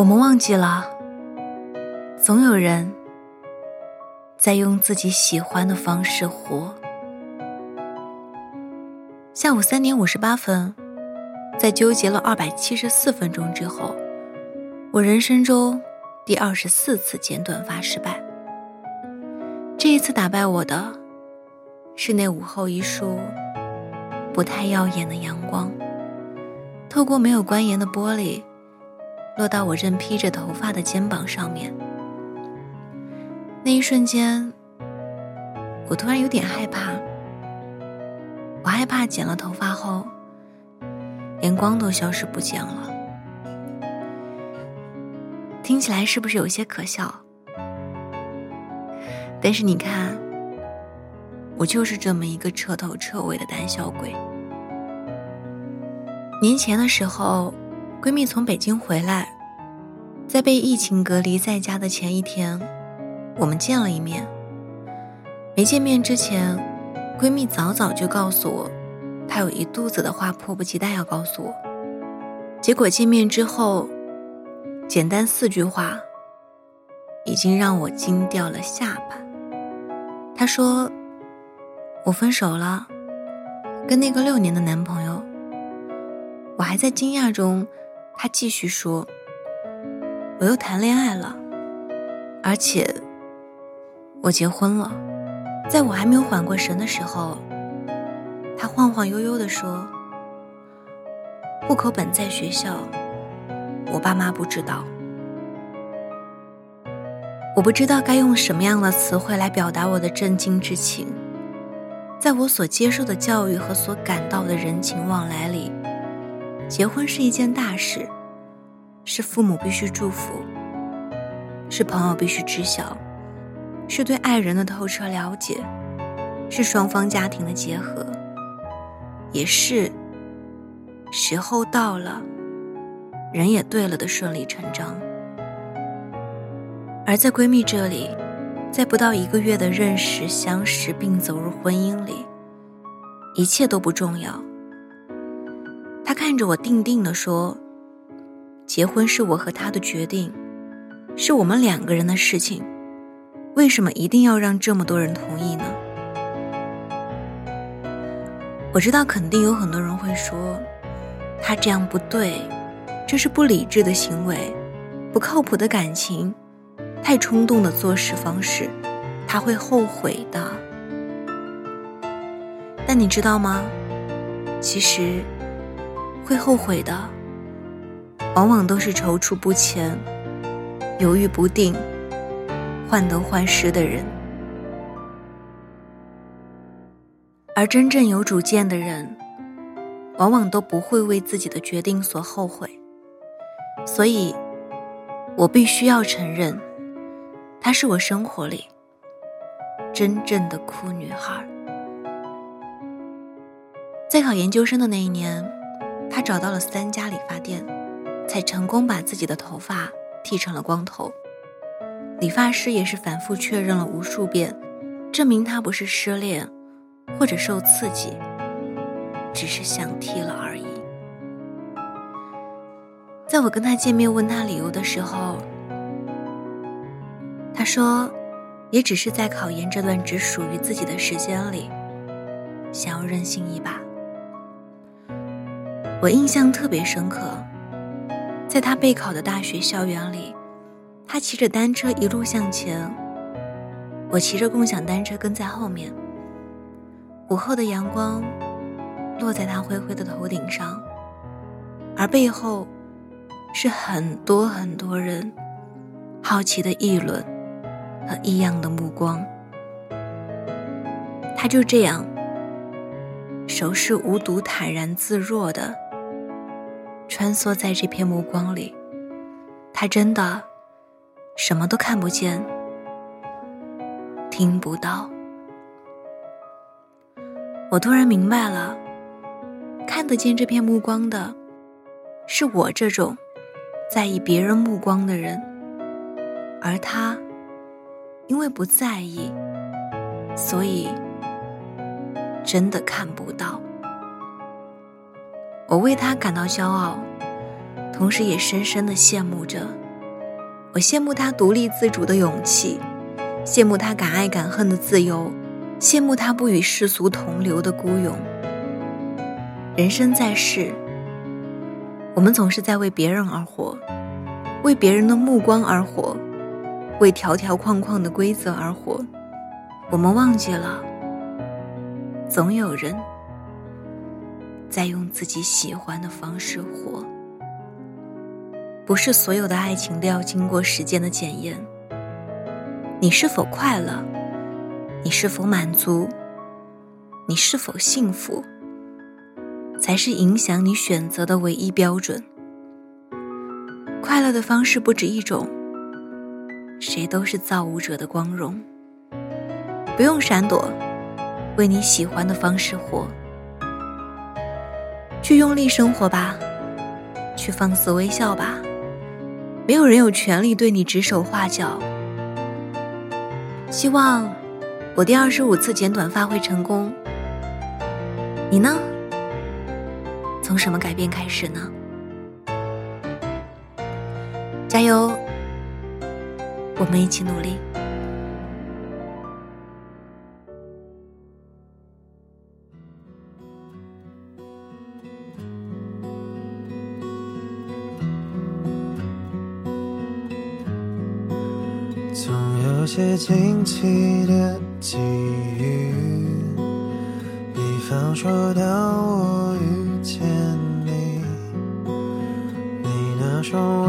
我们忘记了，总有人在用自己喜欢的方式活。下午三点五十八分，在纠结了二百七十四分钟之后，我人生中第二十四次剪短发失败。这一次打败我的，是那午后一束不太耀眼的阳光，透过没有关严的玻璃。落到我正披着头发的肩膀上面，那一瞬间，我突然有点害怕。我害怕剪了头发后，连光都消失不见了。听起来是不是有些可笑？但是你看，我就是这么一个彻头彻尾的胆小鬼。年前的时候。闺蜜从北京回来，在被疫情隔离在家的前一天，我们见了一面。没见面之前，闺蜜早早就告诉我，她有一肚子的话，迫不及待要告诉我。结果见面之后，简单四句话，已经让我惊掉了下巴。她说：“我分手了，跟那个六年的男朋友。”我还在惊讶中。他继续说：“我又谈恋爱了，而且我结婚了。”在我还没有缓过神的时候，他晃晃悠悠的说：“户口本在学校，我爸妈不知道。”我不知道该用什么样的词汇来表达我的震惊之情。在我所接受的教育和所感到的人情往来里。结婚是一件大事，是父母必须祝福，是朋友必须知晓，是对爱人的透彻了解，是双方家庭的结合，也是时候到了，人也对了的顺理成章。而在闺蜜这里，在不到一个月的认识、相识并走入婚姻里，一切都不重要。他看着我，定定地说：“结婚是我和他的决定，是我们两个人的事情，为什么一定要让这么多人同意呢？”我知道，肯定有很多人会说：“他这样不对，这是不理智的行为，不靠谱的感情，太冲动的做事方式，他会后悔的。”但你知道吗？其实。会后悔的，往往都是踌躇不前、犹豫不定、患得患失的人。而真正有主见的人，往往都不会为自己的决定所后悔。所以，我必须要承认，她是我生活里真正的酷女孩。在考研究生的那一年。他找到了三家理发店，才成功把自己的头发剃成了光头。理发师也是反复确认了无数遍，证明他不是失恋或者受刺激，只是想剃了而已。在我跟他见面问他理由的时候，他说，也只是在考研这段只属于自己的时间里，想要任性一把。我印象特别深刻，在他备考的大学校园里，他骑着单车一路向前，我骑着共享单车跟在后面。午后的阳光落在他灰灰的头顶上，而背后是很多很多人好奇的议论和异样的目光。他就这样，手势无毒、坦然自若的。穿梭在这片目光里，他真的什么都看不见，听不到。我突然明白了，看得见这片目光的，是我这种在意别人目光的人，而他因为不在意，所以真的看不到。我为他感到骄傲，同时也深深的羡慕着我羡慕他独立自主的勇气，羡慕他敢爱敢恨的自由，羡慕他不与世俗同流的孤勇。人生在世，我们总是在为别人而活，为别人的目光而活，为条条框框的规则而活。我们忘记了，总有人在用自己喜欢的方式活。不是所有的爱情都要经过时间的检验。你是否快乐？你是否满足？你是否幸福？才是影响你选择的唯一标准。快乐的方式不止一种，谁都是造物者的光荣。不用闪躲，为你喜欢的方式活，去用力生活吧，去放肆微笑吧。没有人有权利对你指手画脚。希望我第二十五次剪短发会成功。你呢？从什么改变开始呢？加油！我们一起努力。些惊奇的际遇，比方说当我遇见你，你那双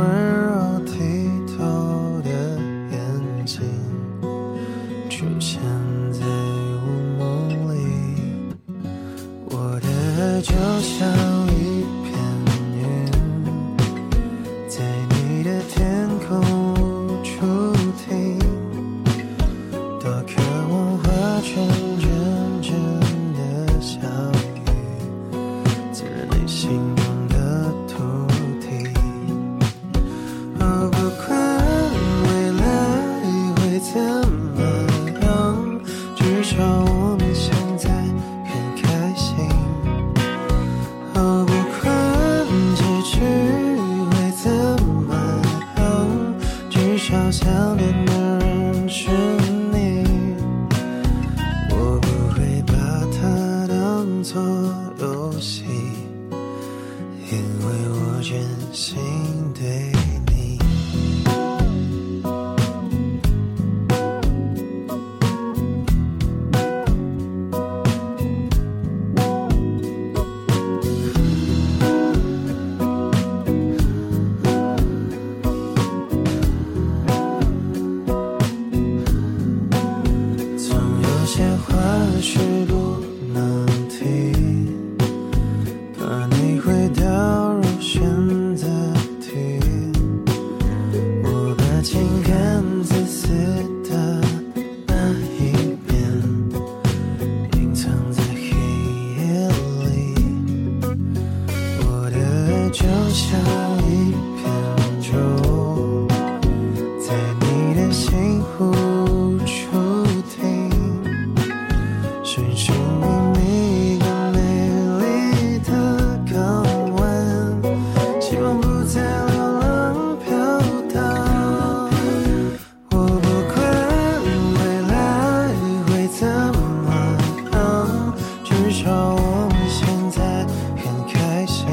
我们现在很开心。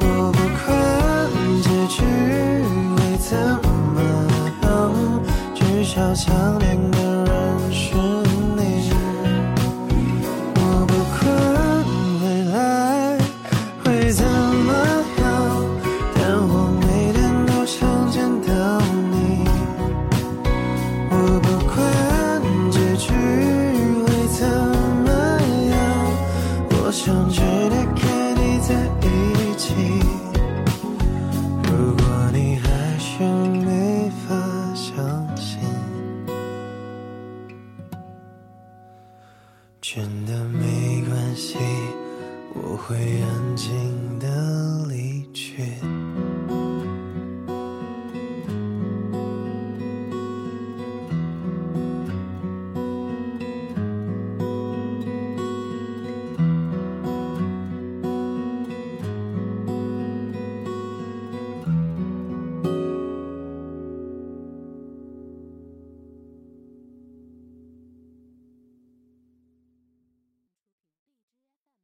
我不管结局会怎么样至少想念